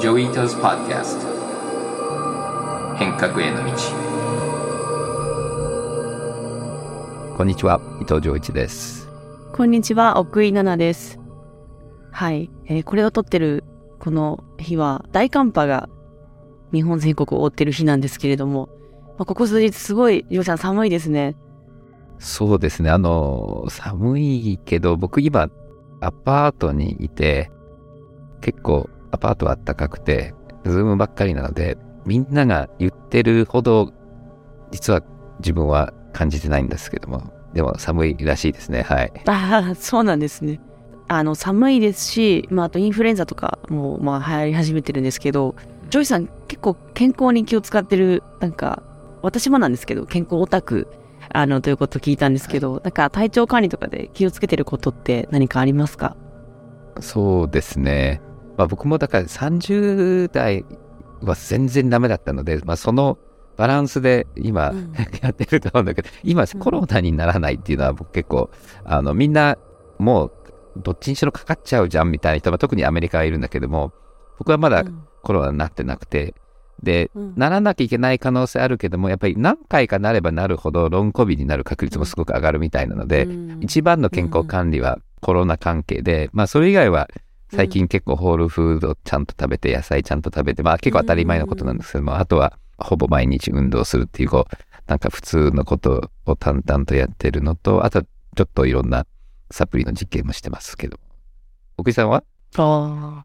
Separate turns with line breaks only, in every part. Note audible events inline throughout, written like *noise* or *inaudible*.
Joi Ito's Podcast 変革への道
こんにちは、伊藤穰一です。
こんにちは、奥井奈南です。はい、えーこれを撮ってるこの日は大寒波が日本全国を覆ってる日なんですけれども、まあ、ここ数日すごい、りょうちゃん寒いですね。
そうですね、あの、寒いけど、僕今、アパートにいて、結構アパートは暖かくて、 Zoom ばっかりなので、みんなが言ってるほど、実は自分は感じてないんですけども、でも寒いらしいですね、はい。
ああ、そうなんですね。あの、寒いですし、まあ、あとインフルエンザとかも、まあ、流行り始めてるんですけど、ジョイさん結構健康に気を使ってる、なんか、私もなんですけど、健康オタク、あの、ということを聞いたんですけど、なんか体調管理とかで気をつけてることって何かありますか？
そうですね。まあ僕もだから30代は全然ダメだったので、まあそのバランスで今
うん。*laughs*
やってると思うんだけど、今
うん。
コロナにならないっていうのは僕結構、あのみんなもうどっちにしろかかっちゃうじゃんみたいな人は特にアメリカはいるんだけども、僕はまだ
うん。
コロナになってなくて、で、
うん。
ならなきゃいけない可能性あるけども、やっぱり何回かなればなるほどロンコビになる確率もすごく上がるみたいなので、
うん。
一番の健康管理はコロナ関係で、まあそれ以外は最近結構ホールフードちゃんと食べて野菜ちゃんと食べてまあ結構当たり前のことなんですけども、あとはほぼ毎日運動するっていうこうなんか普通のことを淡々とやってるのとあとちょっといろんなサプリの実験もしてますけど奥井さんは？
ああ。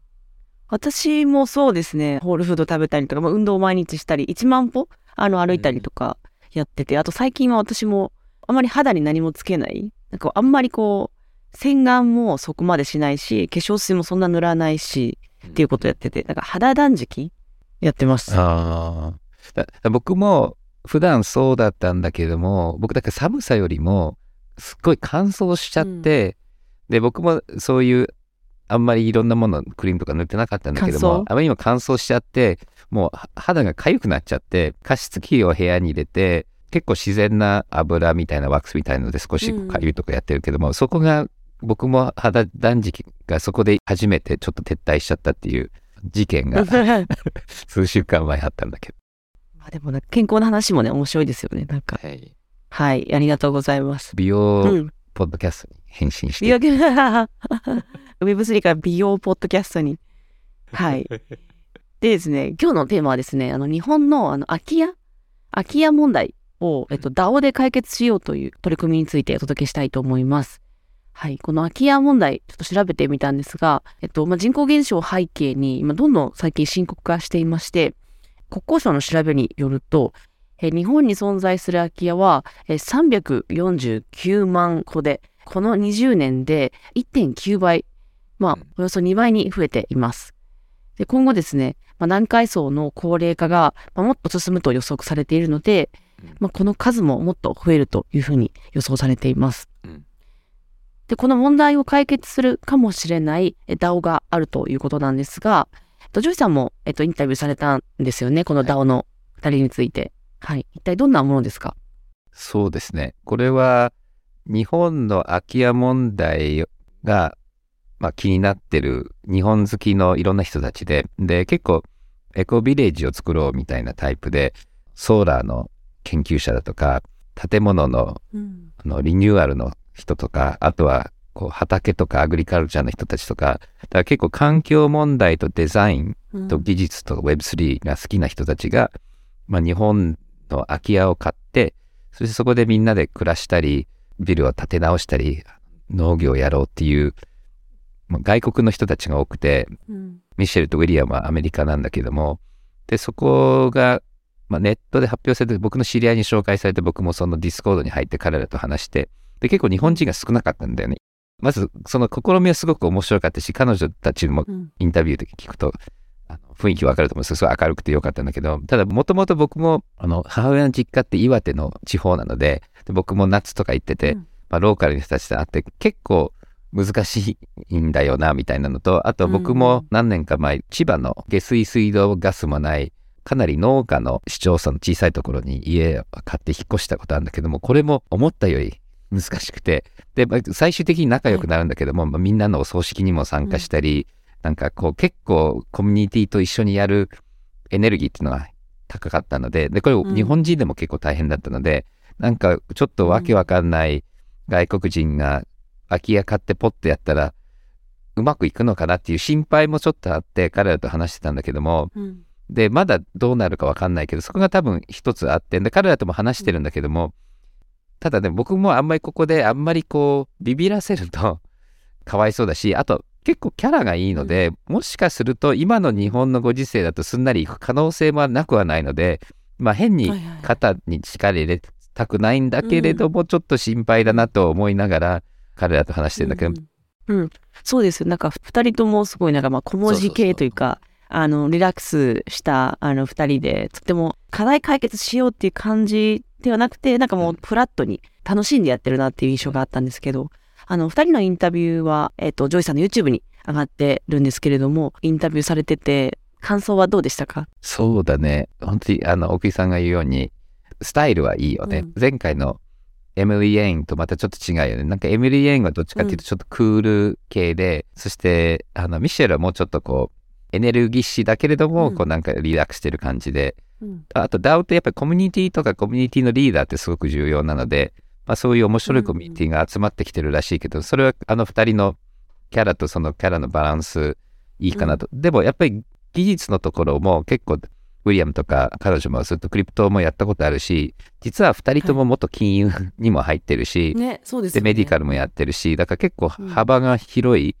私もそうですね。ホールフード食べたりとか、まあ、運動を毎日したり、1万歩あの歩いたりとかやってて、あと最近は私もあまり肌に何もつけない。なんかあんまりこう、洗顔もそこまでしないし、化粧水もそんな塗らないし、っていうことやってて、なんか肌断食やってます。
ああだだ僕も普段そうだったんだけども僕だから寒さよりもすっごい乾燥しちゃって、で僕もそういうあんまりいろんなものクリームとか塗ってなかったんだけどもあまりにも乾燥しちゃってもうは肌が痒くなっちゃって加湿器を部屋に入れて結構自然な油みたいなワックスみたいので少し
うん。
かゆいとかやってるけども、そこが僕も肌断食がそこで初めてちょっと撤退しちゃったっていう事件が *laughs* 数週間前あったんだけど。
あでもな健康の話もね、面白いですよね。なんか。
はい、
はい、ありがとうございます。
美容
うん。
ポッドキャストに返信して、
美容 *laughs* Web3 から美容ポッドキャストに。はい。でですね、今日のテーマはですね、あの日本のあの空き家？空き家問題を、えっと、DAO で解決しようという取り組みについてお届けしたいと思います。はい。この空き家問題、ちょっと調べてみたんですが、えっと、まあ、人口減少を背景に、今どんどん最近深刻化していまして、国交省の調べによると、え日本に存在する空き家はえ349万戸で、この20年で1.9倍、まあ、およそ2倍に増えています。で今後ですね、まあ、南海層の高齢化が、まあもっと進むと予測されているので
うん、
まあ、この数ももっと増えるというふうに予想されています。
うん
で、この問題を解決するかもしれないえ DAO があるということなんですが、えっとジョイさんも、えっと、インタビューされたんですよね、この DAO の二人について。はい。一体どんなものですか？
そうですね。これは日本の空き家問題が、まあ、気になってる日本好きのいろんな人たちで、で、結構エコビレッジを作ろうみたいなタイプで、ソーラーの研究者だとか、建物ののリニューアルの人とか、あとはこう畑とかアグリカルチャーの人たちとか、だから結構環境問題とデザインと技術と Web3 が好きな人たちが、まあ、日本の空き家を買ってそしてそこでみんなで暮らしたりビルを建て直したり農業をやろうっていう、まあ外国の人たちが多くて
うん。
ミシェルとウィリアムはアメリカなんだけどもでそこが、まあ、ネットで発表されて僕の知り合いに紹介されて僕もその Discord に入って彼らと話してで結構日本人が少なかったんだよね。まずその試みはすごく面白かったし彼女たちも
うん。
インタビューで聞くとあの雰囲気わかると思うんですすごい明るくてよかったんだけどただもともと僕もあの母親の実家って岩手の地方なのでで僕も夏とか行ってて、
うん。
まあ、ローカルの人たちと会って結構難しいんだよなみたいなのとあと僕も何年か前千葉の下水水道ガスもないかなり農家の市町村の小さいところに家を買って引っ越したことあるんだけどもこれも思ったより難しくて。でまあ最終的に仲良くなるんだけども、まあみんなのお葬式にも参加したり、なんかこう結構コミュニティと一緒にやるエネルギーっていうのが高かったので、で、これ
うん。
日本人でも結構大変だったので、なんかちょっとわけわかんない外国人が空き家買ってポッとやったら、うまくいくのかなっていう心配もちょっとあって、彼らと話してたんだけども、
うん。
で、まだどうなるかわかんないけど、そこが多分一つあって、で、彼らとも話してるんだけども、ただね、僕もあんまりここであんまりこう、ビビらせると *laughs* かわいそうだし、あと結構キャラがいいので、もしかすると今の日本のご時世だとすんなりいく可能性もなくはないので、まあ変に肩に力入れたくないんだけれども、ちょっと心配だなと思いながら、彼らと話してるんだけど、
うん、うん。そうですよ。なんか二人ともすごいなんかまあ小文字系というかあのリラックスしたあの二人でとても課題解決しようっていう感じではなくてなんかもうフラットに楽しんでやってるなっていう印象があったんですけどあの二人のインタビューは、えっとジョイさんの YouTube に上がってるんですけれどもインタビューされてて感想はどうでしたか？
そうだね。本当に、あの、奥井さんが言うように、スタイルはいいよね。
うん
前回のエミリー・エインとまたちょっと違うよね。なんかエミリー・エインはどっちかっていうとちょっとクール系で、そして、あの、ミシェルはもうちょっとこう、エネルギッシュだけれども、
うん
こうなんかリラックスしてる感じで、
うん。
あと DAO ってやっぱりコミュニティとかコミュニティのリーダーってすごく重要なので、まあそういう面白いコミュニティが集まってきてるらしいけど、それはあの二人のキャラとそのキャラのバランスいいかなと。でもやっぱり技術のところも結構ウィリアムとか彼女もずっとクリプトもやったことあるし、実は二人とも元金融にも入ってるし、
ねそうです
で、メディカ
ル
ルもやってるし、だから結構
うん
幅が広い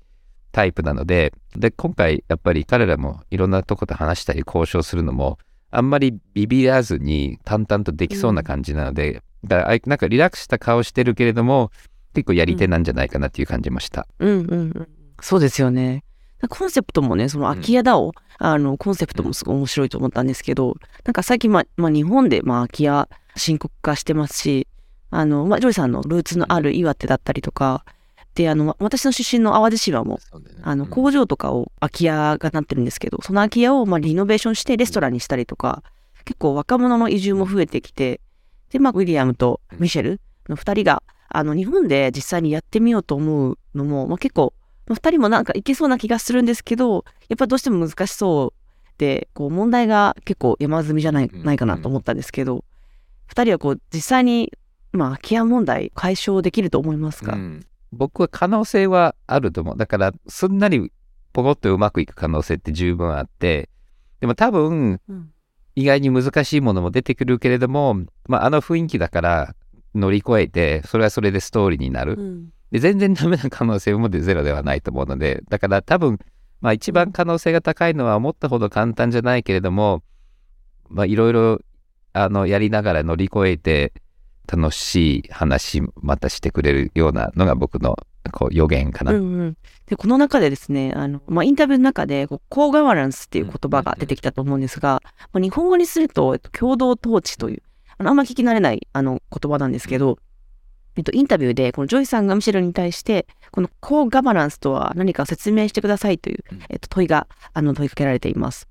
タイプなので、で、今回やっぱり彼らもいろんなとこで話したり交渉するのも、あんまりビビらずに淡々とできそうな感じなので、だからあなんかリラックスした顔してるけれども、結構やり手なんじゃないかなっていう感じました。
うんうんうん。そうですよね。コンセプトもね、その空き家 DAO、あの、コンセプトもすごい面白いと思ったんですけど、なんか最近、まあ、まあ、日本で、まあ、空き家深刻化してますし、あの、まあ、ジョイさんのルーツのある岩手だったりとか、で、あの、私の出身の淡路島も、あの、工場とかを空き家がなってるんですけど、その空き家を、まあ、リノベーションしてレストランにしたりとか、結構若者の移住も増えてきて、で、まあ、ウィリアムとミシェルの二人が、あの、日本で実際にやってみようと思うのも、まあ、結構、まあ二人もなんかいけそうな気がするんですけど、やっぱどうしても難しそうで、こう問題が結構山積みじゃない
うん。
ないかなと思ったんですけど、二人はこう実際に、まあ空き家問題解消できると思いますか、
うん僕は可能性はあると思う。だから、すんなりポコッとうまくいく可能性って十分あって、でも多分、
うん。
意外に難しいものも出てくるけれども、まあ、あの雰囲気だから乗り越えて、それはそれでストーリーになる。
うん。
で全然ダメな可能性もゼロではないと思うので、だから多分、まあ一番可能性が高いのは思ったほど簡単じゃないけれども、まあいろいろ、あの、やりながら乗り越えて、楽しい話またしてくれるようなのが僕のこう予言かな。
うんうん、でこの中でですねあの、まあ、インタビューの中でこう co-governance っていう言葉が出てきたと思うんですが、まあ、日本語にすると、えっと、共同統治というあのあんま聞き慣れないあの言葉なんですけど、えっと、インタビューでこのジョイさんがミシェルに対してこの co-governance とは何か説明してくださいという
うん、
えっと、問いがあの問いかけられています。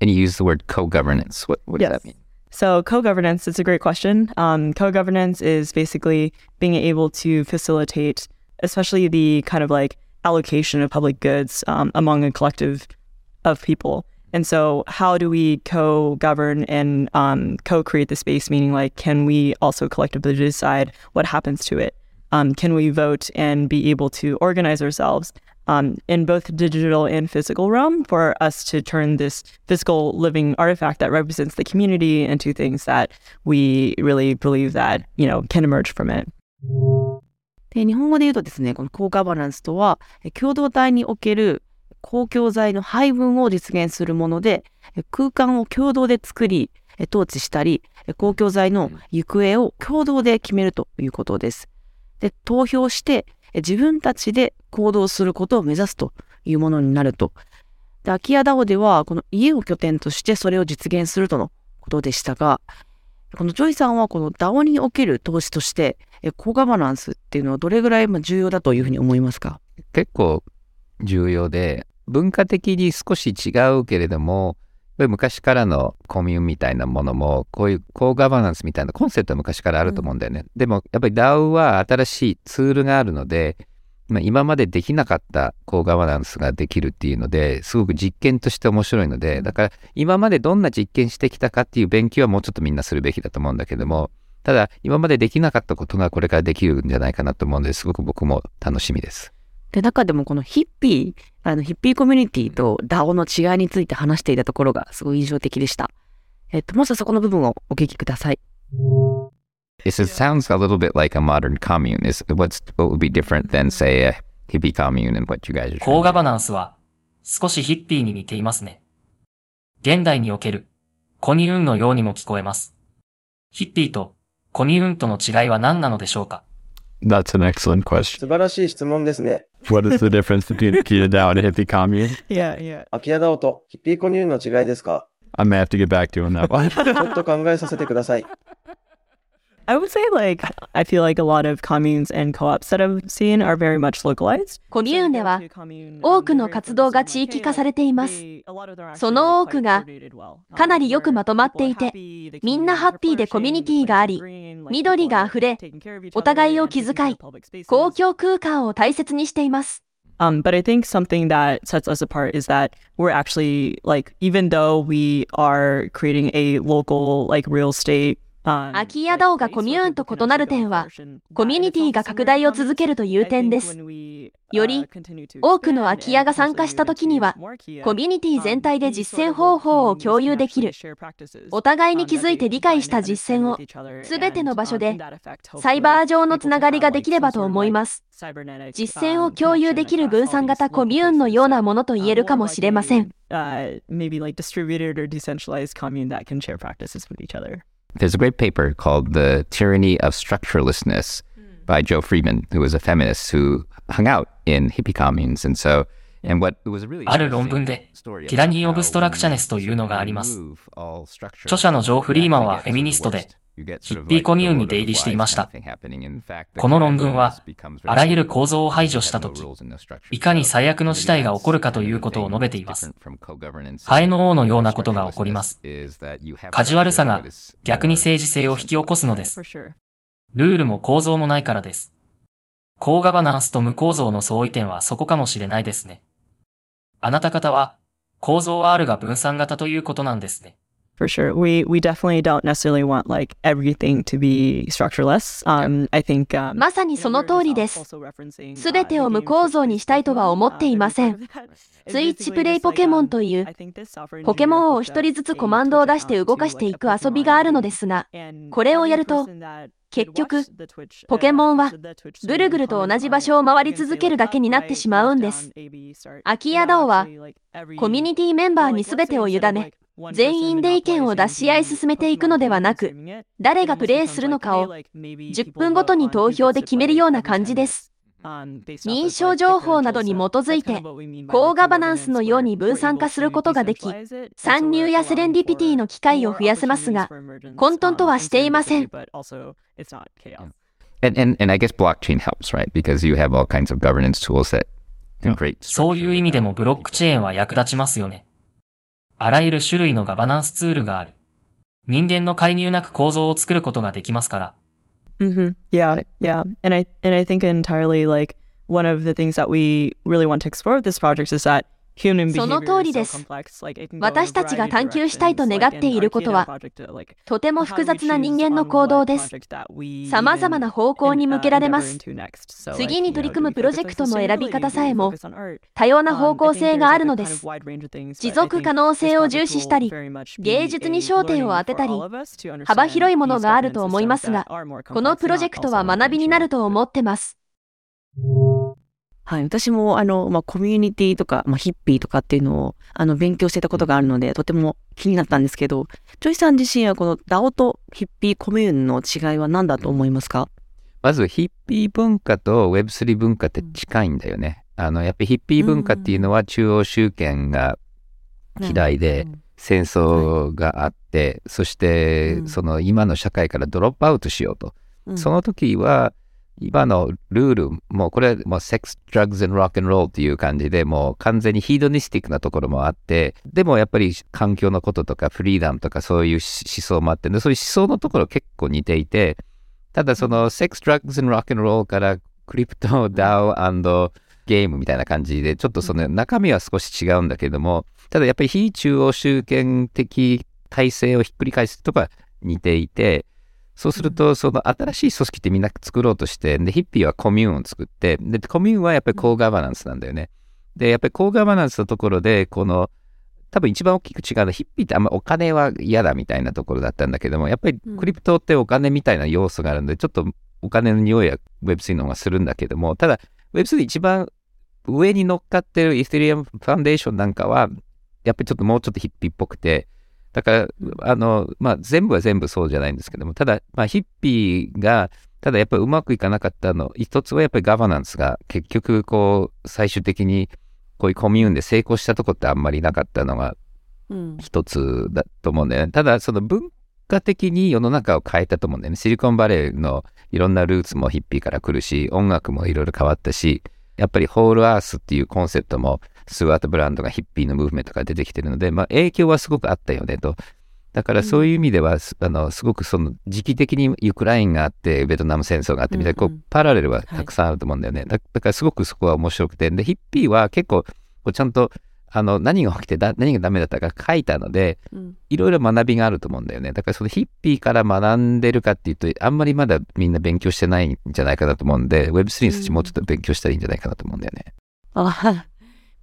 And you use the word co-governance. What, what does that mean?
So, co governance is a great question. Um, co governance is basically being able to facilitate, especially the kind of like allocation of public goods um, among a collective of people. And so, how do we co govern and um, co create the space? Meaning, like, can we also collectively decide what happens to it? Um, can we vote and be able to organize ourselves um, in both digital and physical realm for us to turn this physical living artifact that represents the community into things that we really believe that you know can emerge from it.
で日本語で言うとですねこのコーガバランスとは共同体における公共財の配分を実現するもので空間を共同で作り統治したり公共財の行方を共同で決めるということです。で投票して自分たちで行動することを目指すというものになると。で空き家 DAO ではこの家を拠点としてそれを実現するとのことでしたがこのジョイさんはこの DAO における統治として co-governance っていうのはどれぐらい重要だというふうに思いますか？
結構重要で、文化的に少し違うけれども、昔からのコミューンみたいなものも、こういう co-governance みたいなコンセプトは昔からあると思うんだよね。でも、やっぱり DAO は新しいツールがあるので、まあ、今までできなかった co-governance ができるっていうのですごく実験として面白いのでだから今までどんな実験してきたかっていう勉強はもうちょっとみんなするべきだと思うんだけどもただ今までできなかったことがこれからできるんじゃないかなと思うのですごく僕も楽しみです。
で、中でもこのヒッピー、あのヒッピーコミュニティと DAO の違いについて話していたところがすごい印象的でした。えっと、もしそこの部分をお聞きください。
It sounds a little bit like a modern commune. Is what's what would be different than say a hippie commune and what you guys are
コー
trying
ガバナンスは少しヒッピーに似ていますね。現代におけるコニューンのようにも聞こえます。ヒッピーとコニューンとの違いは何なのでしょうか
？That's an excellent question.
素晴らしい質問ですね。
What is the difference between Akita *laughs* DAO and a hippie commune?
Yeah, yeah.
空き家ダオとヒッピーコニューンの違いですか
I may have to get back to you on that one. *laughs*
ちょっと考えさせてください。
I would say like I feel like a lot of communes and co-ops that I've seen are very much localized.
コミューンでは多くの活動が地域化されています。その多くがかなりよくまとまっていて、みんなハッピーでコミュニティがあり、緑があふれ、お互いを気遣い、公共空間を大切にしています。
Um, but I think something that sets us apart is that we're actually like, even though we are creating a local like real estate. Um,
空き家ダオがコミューンと異なる点は、コミュニティが拡大を続けるという点です。より多くの空き家が参加した時には、コミュニティ全体で実践方法を共有できる。お互いに気づいて理解した実践を、すべての場所で、サイバー上のつながりができればと思います。実践を共有できる分散型コミューンのようなものと言えるかもしれません。
Uh, maybe like distributed or decentralized commune that can share practices with each other.
There's a great paper called The Tyranny of Structurelessness by Joe Friedman, who was a feminist who hung out in hippie communes. And so, and what was a really
ある論文で、ティラニー・オブ・ストラクチャネスというのがあります。著者のジョー・フリーマンはフェミニストで、 ヒッピーコミューンに出入りしていました。この論文は、あらゆる構造を排除したとき、いかに最悪の事態が起こるかということを述べています。ハエの王のようなことが起こります。カジュアルさが逆に政治性を引き起こすのです。ルールも構造もないからです。高ガバナンスと無構造の相違点はそこかもしれないですね。あなた方は、構造 R が分散型ということなんですね。
For sure. We we definitely don't necessarily want like everything to be structureless. Um, I think um,
まさにその通りです。すべてを無構造にしたいとは思っていません。スイッチプレイポケモンという、ポケモンを一人ずつコマンドを出して動かしていく遊びがあるのですが、これをやると、結局、ポケモンはぐるぐると同じ場所を回り続けるだけになってしまうんです。空き家ダオは、コミュニティメンバーに全てを委ね、全員で意見を出し合い進めていくのではなく、誰がプレイするのかを10分ごとに投票で決めるような感じです。認証情報などに基づいて、高ガバナンスのように分散化することができ、参入やセレンディピティの機会を増やせますが、混沌とはしていません。
And, and, and I guess blockchain helps, right? Because you have all kinds of governance tools that can create
そういう意味でもブロックチェーンは役立ちますよね。あらゆる種類のガバナンスツールがある。人間の介入なく構造を作ることができますから。
Mm-hmm. Yeah, yeah, and I and I think entirely like one of the things that we really want to explore with this project is that
その通りです。私たちが探求したいと願っていることは、とても複雑な人間の行動です。
さま
ざまな方向に向けられます。次に取り組むプロジェクトの選び方さえも、多様な方向性があるのです。持続可能性を重視したり、芸術に焦点を当てたり、幅広いものがあると思いますが、このプロジェクトは学びになると思ってます。
はい、私もあの、まあ、コミュニティとか、まあ、ヒッピーとかっていうのをあの勉強してたことがあるので、とても気になったんですけど、ジョイさん自身はこの DAO とヒッピーコミューンの違いは何だと思いますか？
まずヒッピー文化と Web3 文化って近いんだよね。あの、やっぱりヒッピー文化っていうのは中央集権が嫌いで、戦争があって、そして
うん。
その今の社会からドロップアウトしようと。
うん。
その時は今のルール、もうこれもうセックス、ドラッグズ、ロックンロールっていう感じでもう完全にヒードニスティックなところもあって、でもやっぱり環境のこととかフリーダムとかそういう思想もあって、でそういう思想のところ結構似ていて、ただそのセックス、ドラッグズ、ロックンロールからクリプト DAO& ゲームみたいな感じで、ちょっとその中身は少し違うんだけども、ただやっぱり非中央集権的体制をひっくり返すとか似ていて、そうすると、その新しい組織ってみんな作ろうとして、で、ヒッピーはコミューンを作って、で、コミューンはやっぱりコーガバナンスなんだよね。で、やっぱりコーガバナンスのところで、この、多分一番大きく違うのは、ヒッピーってあんまお金は嫌だみたいなところだったんだけども、やっぱりクリプトってお金みたいな要素があるので、ちょっとお金の匂いは Web3 の方がするんだけども、ただ Web3 で一番上に乗っかってるイースリアムファンデーションなんかは、やっぱりちょっともうちょっとヒッピーっぽくて、だから、あの、まあ、全部は全部そうじゃないんですけども、ただ、まあ、ヒッピーが、ただやっぱりうまくいかなかったの、一つはやっぱりガバナンスが結局、こう、最終的にこういうコミューンで成功したとこってあんまりなかったのが一つだと思うんだよね。ただ、その文化的に世の中を変えたと思うんだよね。シリコンバレーのいろんなルーツもヒッピーから来るし、音楽もいろいろ変わったし、やっぱりホールアースっていうコンセプトもスワートブランドがヒッピーのムーブメントが出てきてるので、まあ、影響はすごくあったよねと。だからそういう意味では、うん、あのすごくその時期的にウクライナがあってベトナム戦争があってみたいな、こうパラレルはたくさんあると思うんだよね、はい、だだからすごくそこは面白くて。でヒッピーは結構こうちゃんとあの何が起きてだ何がダメだったか書いたので、いろいろ学びがあると思うんだよね。だからそのヒッピーから学んでるかっていうとあんまりまだみんな勉強してないんじゃないかなと思うんで Web3 にもうちょっと勉強したらいいんじゃないかなと思うんだよね。
あ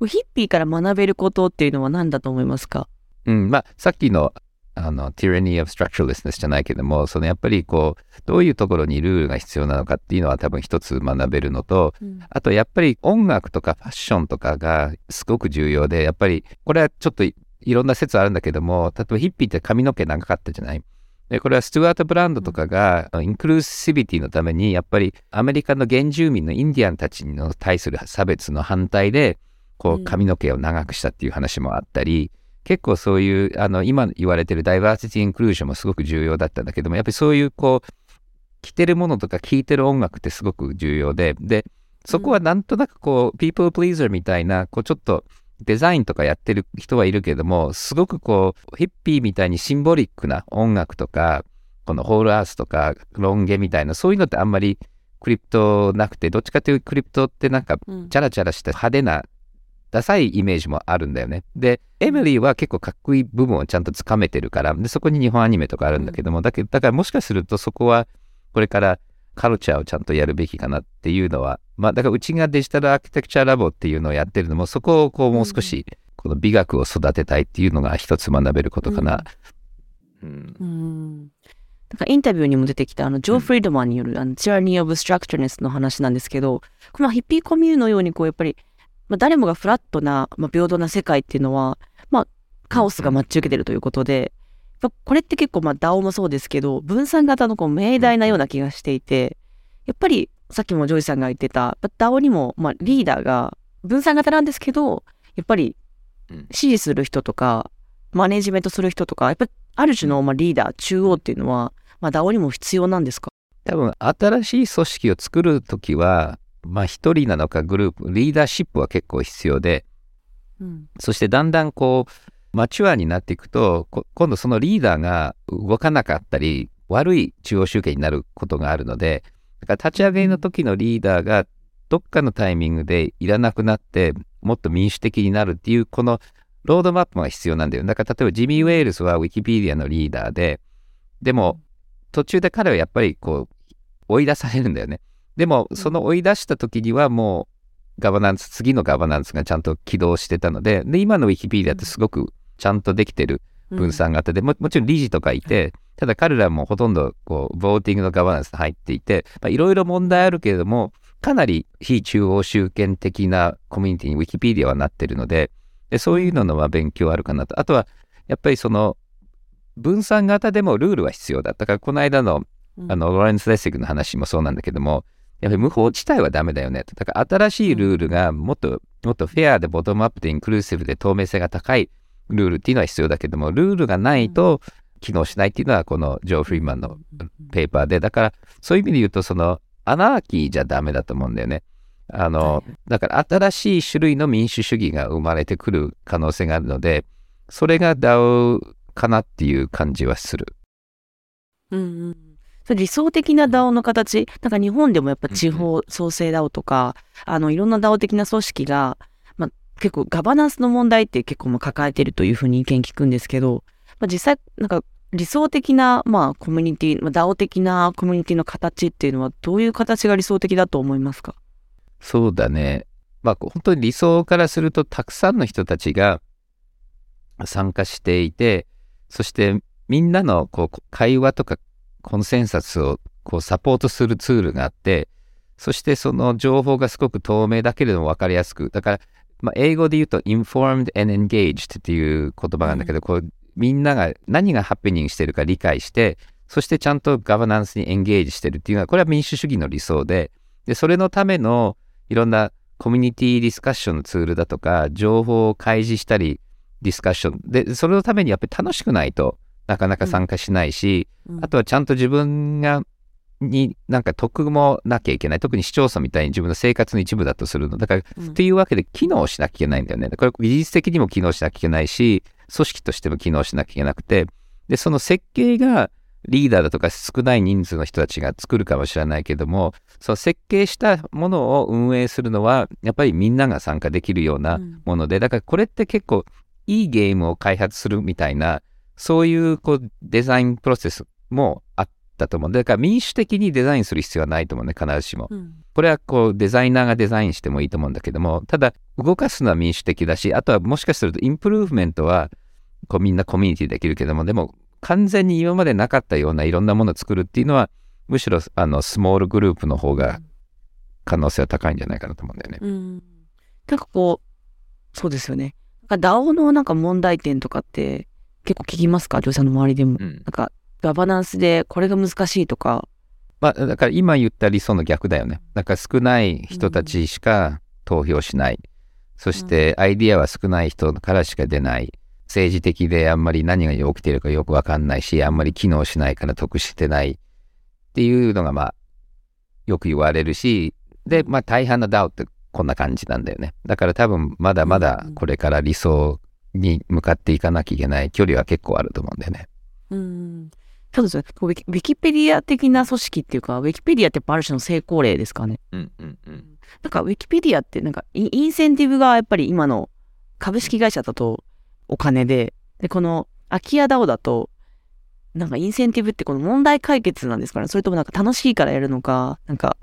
ヒッピーから学べることっていうのは何だと思いますか？
うん、まあ、さっきの、あの、tyranny of structuralessness じゃないけども、そのやっぱりこう、どういうところにルールが必要なのかっていうのは多分一つ学べるのと、うん、あとやっぱり音楽とかファッションとかがすごく重要で、やっぱりこれはちょっといろんな説あるんだけども、例えばヒッピーって髪の毛長かったじゃない？でこれはスチュワート・ブランドとかが、インクルーシビティのためにやっぱりアメリカの原住民のインディアンたちに対する差別の反対でこう髪の毛を長くしたっていう話もあったり、結構そういうあの今言われてるダイバーシティ・インクルージョンもすごく重要だったんだけどもやっぱりそういうこう着てるものとか聴いてる音楽ってすごく重要ででそこはなんとなくこう、ピープルプリーザーみたいなこうちょっとデザインとかやってる人はいるけどもすごくこうヒッピーみたいにシンボリックな音楽とかこのホールアースとかロン毛みたいなそういうのってあんまりクリプトなくてどっちかというとクリプトってなんかチャラチャラした派手なダサいイメージもあるんだよね。で、エミリーは結構かっこいい部分をちゃんとつかめてるから、で、そこに日本アニメとかあるんだけども、うん、だけど、だからもしかするとそこは、これからカルチャーをちゃんとやるべきかなっていうのは、まあ、だからうちがデジタルアーキテクチャラボっていうのをやってるのも、そこをこうもう少し、この美学を育てたいっていうのが一つ学べることかな。
うん。うん、なんかインタビューにも出てきたあのジョー・フリーマンによる、あの Tyranny of Structurelessness の話なんですけど、このヒッピーコミューンのようにこうやっぱりまあ、誰もがフラットな、まあ、平等な世界っていうのは、まあ、カオスが待ち受けてるということで、まあ、これって結構、まあ、DAO もそうですけど、分散型のこう命題なような気がしていて、やっぱり、さっきもジョイさんが言ってた、DAO にも、まあ、リーダーが分散型なんですけど、やっぱり、支持する人とか、マネジメントする人とか、やっぱり、ある種の、まあ、リーダー、中央っていうのは、まあ、DAO にも必要なんですか？
多分、新しい組織を作るときは、まあ一人なのかグループ、リーダーシップは結構必要で、うん、そしてだんだんこう、マチュアになっていくと、今度そのリーダーが動かなかったり、悪い中央集権になることがあるので、だから立ち上げの時のリーダーがどっかのタイミングでいらなくなって、もっと民主的になるっていう、このロードマップが必要なんだよ。だから例えばジミー・ウェールスはウィキペディアのリーダーで、でも途中で彼はやっぱりこう追い出されるんだよね。でも、その追い出した時にはもう、ガバナンス、次のガバナンスがちゃんと起動してたので、で、今のウィキペディアってすごくちゃんとできてる分散型で、ももちろん理事とかいて、ただ彼らもほとんど、こう、ボーティングのガバナンスに入っていて、いろいろ問題あるけれども、かなり非中央集権的なコミュニティにウィキペディアはなってるので、でそういうののは勉強あるかなと。あとは、やっぱりその、分散型でもルールは必要だったから、この間の、あの、ロレンス・レッシグの話もそうなんだけども、やっぱり無法自体はダメだよねと。だから新しいルールがもっと、もっとフェアでボトムアップでインクルーシブで透明性が高いルールっていうのは必要だけども、ルールがないと機能しないっていうのはこのジョー・フリーマンのペーパーで、だからそういう意味で言うと、そのアナーキーじゃダメだと思うんだよね。あの、だから新しい種類の民主主義が生まれてくる可能性があるので、それが DAO かなっていう感じはする。
うんうんそれ理想的な DAO の形、なんか日本でもやっぱ地方創生 DAO とか、あの、いろんな DAO 的な組織が、まあ、結構ガバナンスの問題って結構もう抱えてるというふうに意見聞くんですけど、まあ、実際、なんか理想的な、まあ、コミュニティ、まあ、DAO 的なコミュニティの形っていうのはどういう形が理想的だと思いますか？
そうだね。まあ、本当に理想からすると、たくさんの人たちが参加していて、そしてみんなのこう会話とかコンセンサスをこうサポートするツールがあって、そしてその情報がすごく透明だけれども分かりやすく、だから、まあ、英語で言うと informed and engaged っていう言葉なんだけど、うん、こうみんなが何がハプニングしてるか理解して、そしてちゃんとガバナンスにエンゲージしてるっていうのは、これは民主主義の理想で、で、それのためのいろんなコミュニティディスカッションのツールだとか、情報を開示したり、ディスカッション。で、それのためにやっぱり楽しくないとなかなか参加しないし、うん、あとはちゃんと自分がになんか得もなきゃいけない。特に市町村みたいに自分の生活の一部だとするの。だから、うん、っていうわけで機能しなきゃいけないんだよね。これ技術的にも機能しなきゃいけないし、組織としても機能しなきゃいけなくて、で、その設計がリーダーだとか少ない人数の人たちが作るかもしれないけども、その設計したものを運営するのは、やっぱりみんなが参加できるようなもので、うん、だからこれって結構いいゲームを開発するみたいな、そういうこうデザインプロセスもあったと思う。だから民主的にデザインする必要はないと思うね、必ずしも。うん、これはこうデザイナーがデザインしてもいいと思うんだけども、ただ動かすのは民主的だし、あとはもしかするとインプルーブメントはこうみんなコミュニティできるけども、でも完全に今までなかったようないろんなものを作るっていうのは、むしろあのスモールグループの方が可能性は高いんじゃないかなと思うんだよね。
うん、なんかこう、そうですよね。DAO のなんか問題点とかって結構聞きますか、りょうさんの周りでも。うん、なんか、ガバナンスでこれが難しいとか。
まあ、だから今言った理想の逆だよね。なんか少ない人たちしか投票しない。うん、そしてアイディアは少ない人からしか出ない。政治的であんまり何が起きてるかよくわかんないし、あんまり機能しないから得してないっていうのがまあ、よく言われるし、で、まあ大半の DAO ってこんな感じなんだよね。だから多分まだまだこれから理想に向かっていかなきゃいけない距離は結構あると思うんだよね。
うん。そうですね。ウィキウィキペディア的な組織っていうか、ウィキペディアってある種の成功例ですかね。
うんうんうん。
なんかウィキペディアってなんかインセンティブがやっぱり今の株式会社だとお金で、で、この空き家 DAO だと、なんかインセンティブってこの問題解決なんですかねそれともなんか楽しいからやるのか、なんか。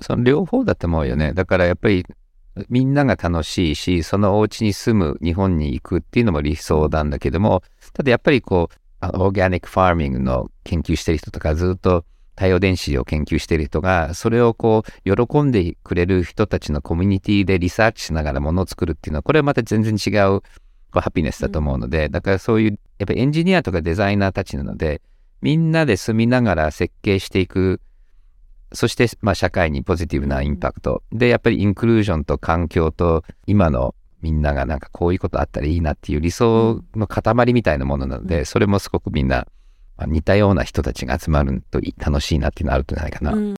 その両方だと思うよね。だからやっぱりみんなが楽しいし、そのお家に住む日本に行くっていうのも理想なんだけども、ただやっぱりこう、オーガニックファーミングの研究してる人とか、ずっと太陽電子を研究してる人が、それをこう、喜んでくれる人たちのコミュニティでリサーチしながらものを作るっていうのは、これはまた全然違うハピネスだと思うので、だからそういう、やっぱりエンジニアとかデザイナーたちなので、みんなで住みながら設計していくそして、まあ、社会にポジティブなインパクト。で、やっぱりインクルージョンと環境と、今のみんながなんかこういうことあったらいいなっていう理想の塊みたいなものなので、それもすごくみんな、まあ、似たような人たちが集まると楽しいなっていうのあるんじゃないかな。うん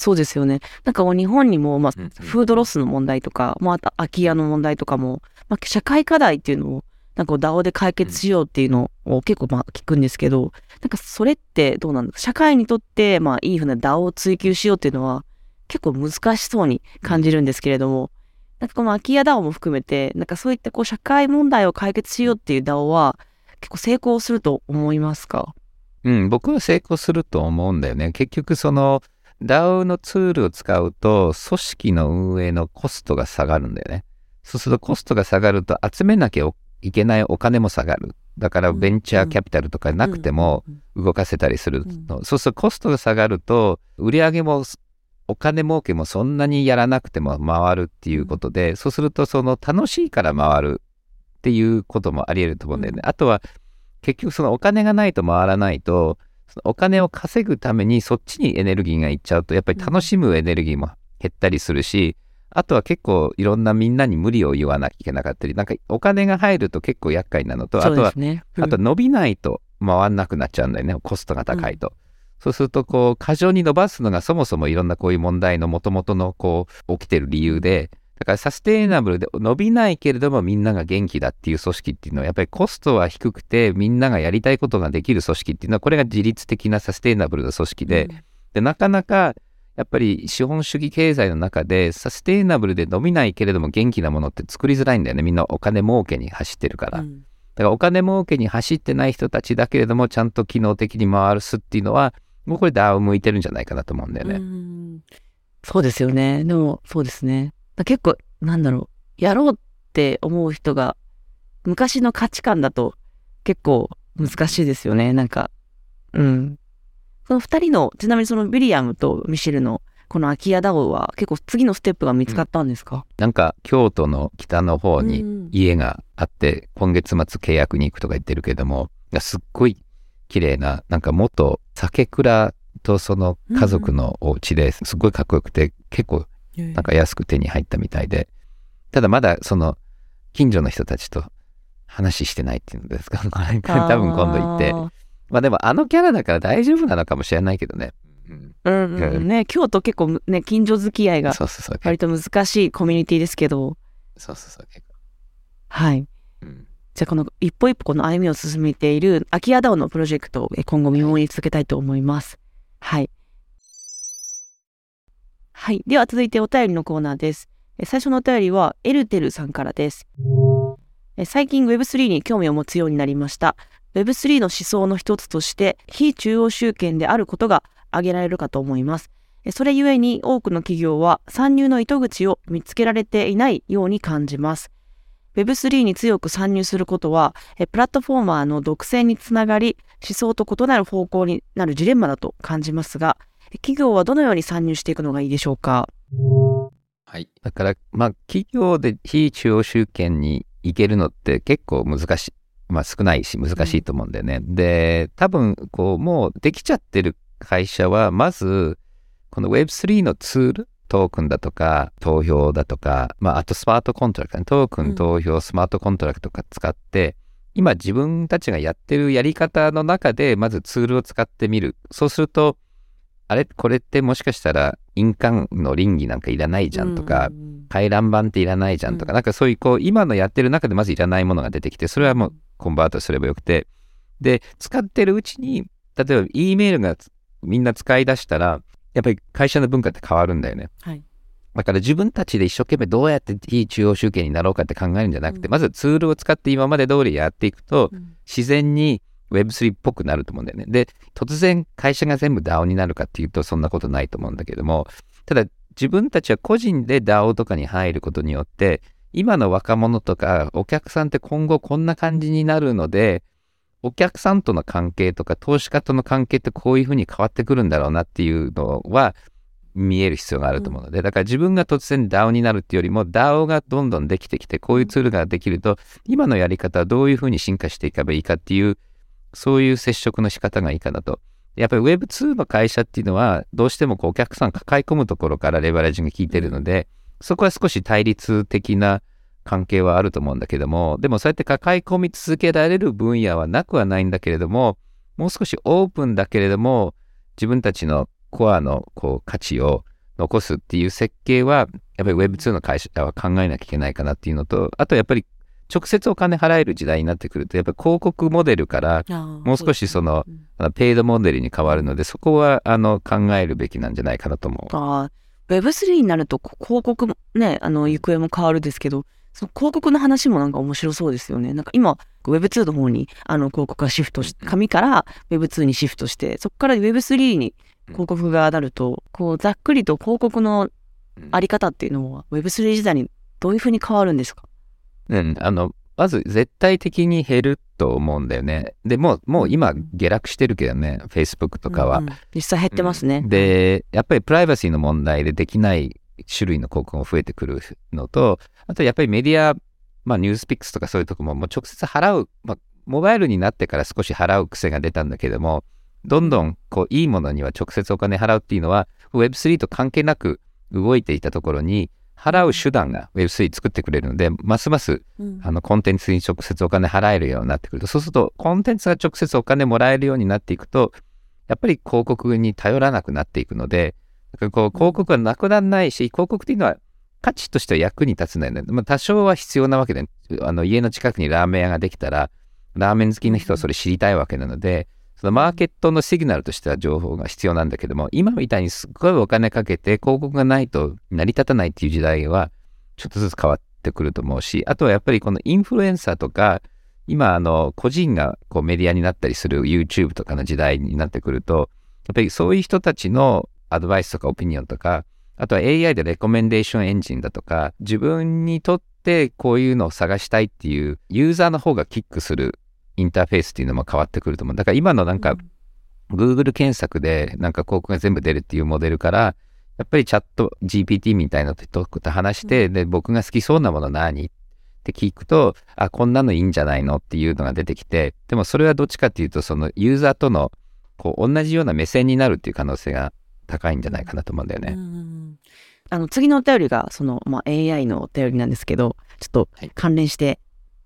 そうですよね。なんか日本にも、まあ、フードロスの問題とか、まあ、空き家の問題とかも、まあ、社会課題っていうのをなんか DAO で解決しようっていうのを結構まあ聞くんですけど、なんかそれってどうなんですか？社会にとってまあいいふうな DAO を追求しようっていうのは結構難しそうに感じるんですけれども、なんかこの空き家 DAO も含めて、なんかそういったこう社会問題を解決しようっていう DAO は結構成功すると思いますか？
うん、僕は成功すると思うんだよね。結局その DAO のツールを使うと組織の運営のコストが下がるんだよね。そうするとコストが下がると集めなきゃいけないお金も下がる。だからベンチャーキャピタルとかなくても動かせたりするの。そうするとコストが下がると売り上げもお金儲けもそんなにやらなくても回るっていうことで、そうするとその楽しいから回るっていうこともあり得ると思うんだよね。あとは結局そのお金がないと回らないと、お金を稼ぐためにそっちにエネルギーがいっちゃうとやっぱり楽しむエネルギーも減ったりするし、あとは結構いろんなみんなに無理を言わなきゃいけなかったり、なんかお金が入ると結構厄介なのと、あとは、ねうん、あと伸びないと回んなくなっちゃうんだよね、コストが高いと。うん、そうすると、こう、過剰に伸ばすのがそもそもいろんなこういう問題のもともとのこう、起きてる理由で、だからサステイナブルで伸びないけれどもみんなが元気だっていう組織っていうのはやっぱりコストは低くてみんながやりたいことができる組織っていうのはこれが自律的なサステイナブルな組織で,、でなかなかやっぱり資本主義経済の中でサステイナブルで伸びないけれども元気なものって作りづらいんだよねみんなお金儲けに走ってるから、だからお金儲けに走ってない人たちだけれどもちゃんと機能的に回すっていうのはもうこれ DAO 向いてるんじゃないかなと思うんだよね。
うんそうですよね。でも、そうですね。だ結構、なんだろう。やろうって思う人が、昔の価値観だと結構難しいですよね。なんか、うん。その二人の、ちなみにそのウィリアムとミシェルのこの空き家ダオは結構次のステップが見つかったんですか、
なんか京都の北の方に
うん
家があって、今月末契約に行くとか言ってるけども、すっごい綺麗な、なんか元酒蔵とその家族のお家ですっごいかっこよくて、結構なんか安く手に入ったみたいで、ただまだその近所の人たちと話してないっていうのですか、*laughs* *laughs* 多分今度行って。まあでもあのキャラだから大丈夫なのかもしれないけどね。うん。
うん、うん、ね、京都結構ね、近所付き合いが。割と難しいコミュニティですけど、
そうそうそう。結構
はい。
うん
じゃあこの一歩一歩この歩みを進めている空き家ダオのプロジェクトをえ今後見守り続けたいと思います。はい。はい。では続いてお便りのコーナーです。え最初のお便りはエルテルさんからです。え最近 Web3 に興味を持つようになりました。Web3 の思想の一つとして非中央集権であることが挙げられるかと思います。えそれゆえに多くの企業は参入の糸口を見つけられていないように感じます。Web3 に強く参入することは、えプラットフォーマーの独占につながり、思想と異なる方向になるジレンマだと感じますが、え企業はどのように参入していくのがいいでしょうか？
はい。だから、まあ、企業で非中央集権に行けるのって結構難しい。まあ、少ないし難しいと思うんだよね。で、多分、こう、もうできちゃってる会社は、まず、この Web3 のツール、トークンだとか、投票だとか、まあ、あとスマートコントラクトね、トークン、
うん。
投票、スマートコントラクトとか使って、今自分たちがやってるやり方の中で、まずツールを使ってみる。そうすると、あれ？これってもしかしたら印鑑の倫理なんかいらないじゃんとか、回覧板っていらないじゃんとか、
うん。
なんかそういうこう今のやってる中でまずいらないものが出てきてそれはもうコンバートすればよくてで使ってるうちに例えば E メールがつみんな使い出したらやっぱり会社の文化って変わるんだよね
はい。
だから自分たちで一生懸命どうやって非中央集権になろうかって考えるんじゃなくて、
うん
まずツールを使って今まで通りやっていくと
うん
自然に Web3 っぽくなると思うんだよね。で、突然会社が全部 DAO になるかっていうとそんなことないと思うんだけども、ただ自分たちは個人で DAO とかに入ることによって、今の若者とかお客さんって今後こんな感じになるので、お客さんとの関係とか投資家との関係ってこういうふうに変わってくるんだろうなっていうのは見える必要があると思うので、だから自分が突然 DAO になるっていうよりも DAO がどんどんできてきてこういうツールができると今のやり方はどういうふうに進化していけばいいかっていうそういう接触の仕方がいいかなと。やっぱり Web2 の会社っていうのはどうしてもこうお客さん抱え込むところからレバレッジが効いてるので、そこは少し対立的な関係はあると思うんだけども、でもそうやって抱え込み続けられる分野はなくはないんだけれども、もう少しオープンだけれども、自分たちのコアのこう価値を残すっていう設計は、やっぱり Web2 の会社は考えなきゃいけないかなっていうのと、あとやっぱり直接お金払える時代になってくると、やっぱり広告モデルからも
も
う少しそのペイドモデルに変わるので、そこはあの考えるべきなんじゃないかなと思う。
あー Web3 になるとこ広告もね、あの、行方も変わるですけど、その広告の話もなんか面白そうですよね。なんか今、Web2 の方にあの広告がシフトし、紙から Web2 にシフトして、そこから Web3 に広告がなると、こう、ざっくりと広告のあり方っていうのは Web3 時代にどういうふうに変わるんですか？
うん、あの、まず絶対的に減ると思うんだよね。でもう、もう今下落してるけどね、Facebook とかは。
うんうん実際減ってますね。
うんで、やっぱりプライバシーの問題でできない種類の広告も増えてくるのと、あとやっぱりメディア、まあニュースピックスとかそういうとこももう直接払う、まあモバイルになってから少し払う癖が出たんだけども、どんどんこういいものには直接お金払うっていうのは Web3 と関係なく動いていたところに払う手段が Web3 作ってくれるので、ますます
うん
あのコンテンツに直接お金払えるようになってくると、そうするとコンテンツが直接お金もらえるようになっていくと、やっぱり広告に頼らなくなっていくので、こう広告はなくならないし、広告っていうのは価値としては役に立つんだよね。まあ、多少は必要なわけで、あの家の近くにラーメン屋ができたら、ラーメン好きな人はそれ知りたいわけなので、そのマーケットのシグナルとしては情報が必要なんだけども、今みたいにすっごいお金かけて広告がないと成り立たないっていう時代は、ちょっとずつ変わってくると思うし、あとはやっぱりこのインフルエンサーとか、今、あの、個人がこうメディアになったりする YouTube とかの時代になってくると、やっぱりそういう人たちのアドバイスとかオピニオンとか、あとは AI でレコメンデーションエンジンだとか、自分にとってこういうのを探したいっていうユーザーの方がキックするインターフェースっていうのも変わってくると思う。だから今のなんか、Google 検索でなんか広告が全部出るっていうモデルから、やっぱりチャット GPT みたいな人と話して、で、僕が好きそうなもの何って聞くと、あ、こんなのいいんじゃないのっていうのが出てきて、でもそれはどっちかっていうと、そのユーザーとのこう同じような目線になるっていう可能性が高いんじゃないかなと思うんだよね。
あの次のお便りがその、まあ、AI のお便りなんですけど、ちょっと関連して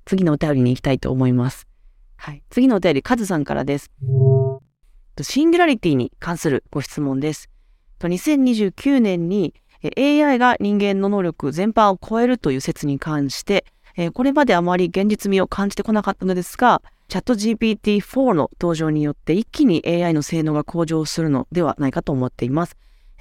次のお便りに行きたいと思います。はい、次のお便り、カズさんからです。シンギュラリティに関するご質問です。2029年に AI が人間の能力全般を超えるという説に関して、これまであまり現実味を感じてこなかったのですが、チャット GPT-4 の登場によって一気に AI の性能が向上するのではないかと思っています。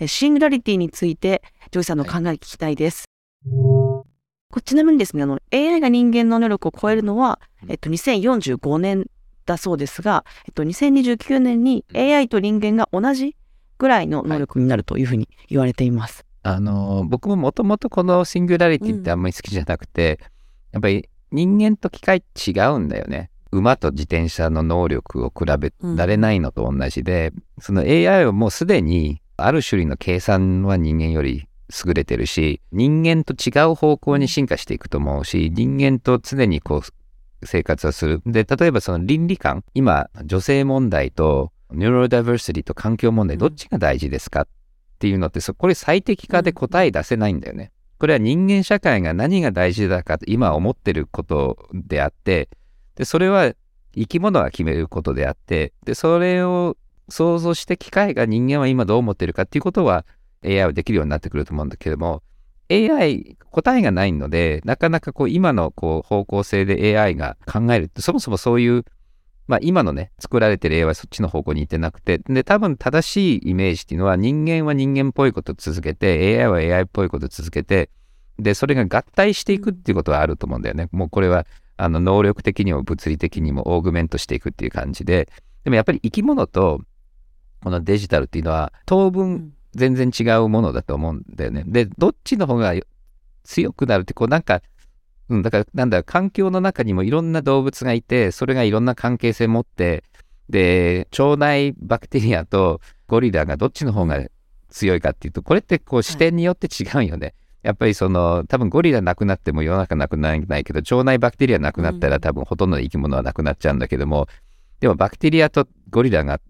シンギュラリティについて、ジョイさんの考え聞きたいです。はい、ちなみにですね、あの AI が人間の能力を超えるのは、えっと、2045年だそうですが、えっと、2029年に AI と人間が同じぐらいの能力になるというふうに言われています。
はい、あの僕ももともとこのシンギュラリティってあんまり好きじゃなくて、うん、やっぱり人間と機械違うんだよね。馬と自転車の能力を比べられないのと同じで、うん、その AI をもうすでにある種類の計算は人間より優れてるし、人間と違う方向に進化していくと思うし、人間と常にこう生活をする。で、例えばその倫理観、今、女性問題とニューロダイバーシティと環境問題、どっちが大事ですかっていうのって、これ最適化で答え出せないんだよね。これは人間社会が何が大事だか今思ってることであって、で、それは生き物が決めることであって、で、それを想像して機械が人間は今どう思ってるかっていうことは AI はできるようになってくると思うんだけども、AI、答えがないので、なかなかこう今のこう方向性で AI が考えるって、そもそもそういう、まあ今のね、作られてる AI はそっちの方向に行ってなくて、で、多分正しいイメージっていうのは人間は人間っぽいことを続けて、AI は AI っぽいことを続けて、で、それが合体していくっていうことはあると思うんだよね。もうこれは、あの、能力的にも物理的にもオーグメントしていくっていう感じで、でもやっぱり生き物とこのデジタルっていうのは当分全然違うものだと思うんだよね。で、どっちの方が強くなるって、こうなんか、うん、だからなんだ、環境の中にもいろんな動物がいて、それがいろんな関係性を持って、で、腸内バクテリアとゴリラがどっちの方が強いかっていうと、これってこう視点によって違うよね。はい、やっぱりその、多分ゴリラなくなっても世の中なくならないけど、腸内バクテリアなくなったら多分ほとんどの生き物はなくなっちゃうんだけども、でもバクテリアとゴリラが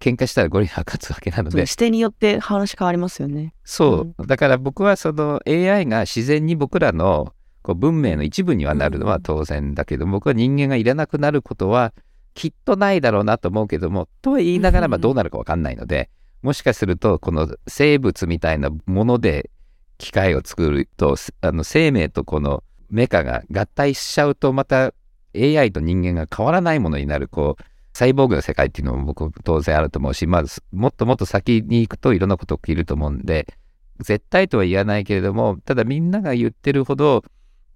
喧嘩したらゴリラが勝つわけなので。
視点によって話変わりますよね。
そう。うん、だから僕はその AI が自然に僕らのこう文明の一部にはなるのは当然だけど、うん、僕は人間がいらなくなることはきっとないだろうなと思うけども、とは言いながらまあどうなるかわかんないので、もしかするとこの生物みたいなもので機械を作ると、あの生命とこのメカが合体しちゃうとまた AI と人間が変わらないものになる、こう、サイボーグの世界っていうのも僕当然あると思うし、まずもっともっと先に行くといろんなこと起きると思うんで、絶対とは言わないけれども、ただみんなが言ってるほど、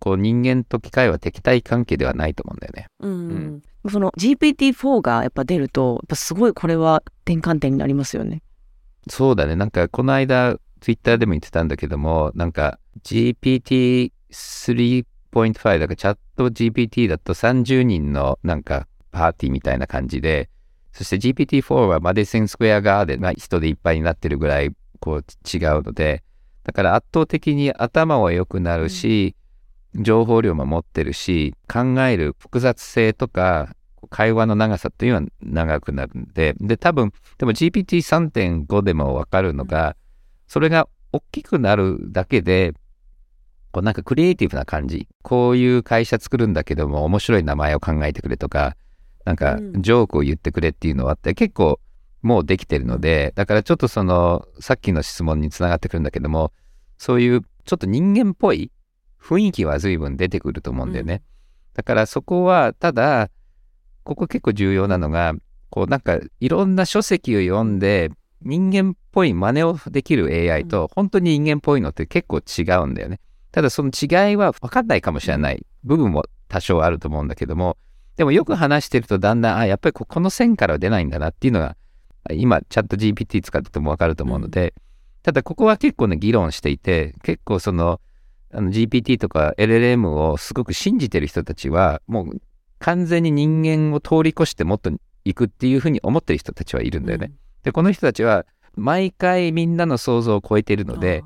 こう人間と機械は敵対関係ではないと思うんだよね。
うん。うん、その GPT-4 がやっぱ出ると、やっぱすごいこれは転換点になりますよね。
そうだね。なんかこの間、ツイッターでも言ってたんだけども、なんか GPT3.5 だからチャット GPT だと30人のなんかパーティーみたいな感じで、そして GPT-4 はマディセンスクエアガーデン人でいっぱいになってるぐらいこう違うので、だから圧倒的に頭は良くなるし、情報量も持ってるし、考える複雑性とか、会話の長さというのは長くなるんで、で、多分、でも GPT3.5 でもわかるのが、それが大きくなるだけで、こうなんかクリエイティブな感じ。こういう会社作るんだけども、面白い名前を考えてくれとか、なんかジョークを言ってくれっていうのはあって、結構もうできてるので、だからちょっとその、さっきの質問につながってくるんだけども、そういうちょっと人間っぽい雰囲気は随分出てくると思うんだよね。だからそこは、ただ、ここ結構重要なのが、こうなんかいろんな書籍を読んで、人間っぽい真似をできる AI と、本当に人間っぽいのって結構違うんだよね。ただその違いは分かんないかもしれない部分も多少あると思うんだけども、でもよく話してるとだんだん、あ、やっぱりこの線からは出ないんだなっていうのが、今、チャット GPT 使ってても分かると思うので、ただここは結構ね、議論していて、結構その、あの GPT とか LLM をすごく信じてる人たちは、もう完全に人間を通り越してもっと行くっていうふうに思ってる人たちはいるんだよね。うん、で、この人たちは毎回みんなの想像を超えているので、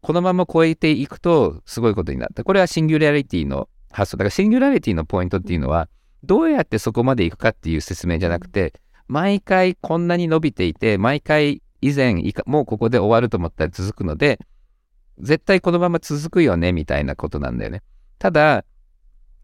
このまま超えていくとすごいことになった。これはシンギュラリティの発想。だからシンギュラリティのポイントっていうのは、どうやってそこまでいくかっていう説明じゃなくて、毎回こんなに伸びていて、毎回以前もうここで終わると思ったら続くので、絶対このまま続くよね、みたいなことなんだよね。ただ、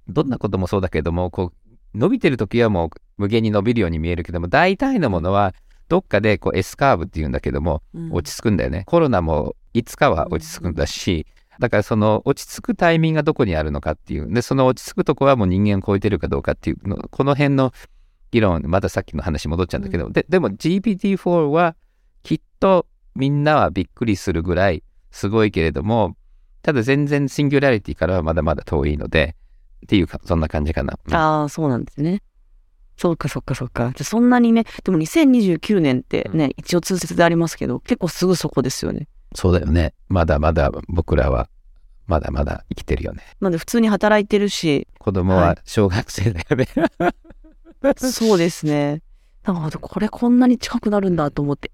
どんなこともそうだけども、こう、伸びてる時はもう無限に伸びるように見えるけども、大体のものは、どっかでこう S カーブっていうんだけども、落ち着くんだよね。コロナもいつかは落ち着くんだし、だからその落ち着くタイミングがどこにあるのかっていう。で、その落ち着くとこはもう人間を超えてるかどうかっていうの、この辺の議論、またさっきの話戻っちゃうんだけど、ででも GPT-4 はきっとみんなはびっくりするぐらいすごいけれども、ただ全然シンギュラリティからはまだまだ遠いので、っていうか、そんな感じかな。
うん、ああ、そうなんですね。そうか、そっか、そっか。じゃそんなにね、でも2029年ってね、うん、一応通説でありますけど、結構すぐそこですよね。
そうだよね。まだまだ僕らは、まだまだ生きてるよね。
なんで普通に働いてるし。
子供は小学生だよね。
はい、そうですね。なるほど、これこんなに近くなるんだと思って。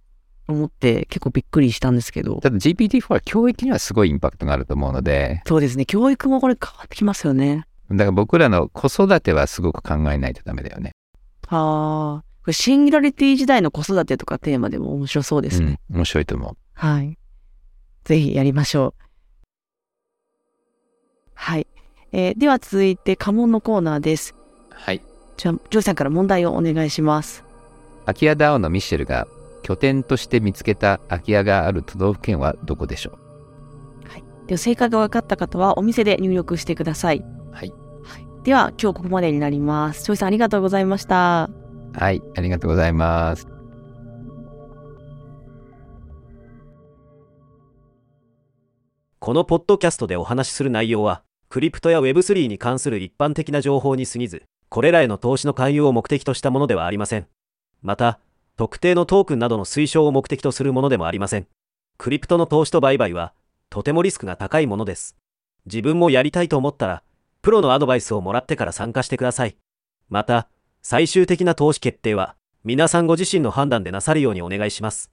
思って結構びっくりしたんですけど。
ただ GPT-4 は教育にはすごいインパクトがあると思うので。
そうですね。教育もこれ変わってきますよね。
だから僕らの子育てはすごく考えないとダメだよね。
はあ。シンギュラリティ時代の子育てとかテーマでも面白そうですね。
うん、面白いと思う。
はい。ぜひやりましょう。はい。えー、では続いて家紋のコーナーです。
はい。
じゃあ、ジョイさんから問題をお願いします。
空き家 DAO のミッシェルが拠点として見つけた空き家がある都道府県はどこでしょ
う？はい。では、正解が分かった方はお店で入力してください。
はい。
はい、では、今日ここまでになります。ジョイさんありがとうございました。
はい。ありがとうございます。
このポッドキャストでお話しする内容は、クリプトや Web3 に関する一般的な情報に過ぎず、これらへの投資の勧誘を目的としたものではありません。また、特定のトークンなどの推奨を目的とするものでもありません。クリプトの投資と売買は、とてもリスクが高いものです。自分もやりたいと思ったら、プロのアドバイスをもらってから参加してください。また、最終的な投資決定は、皆さんご自身の判断でなさるようにお願いします。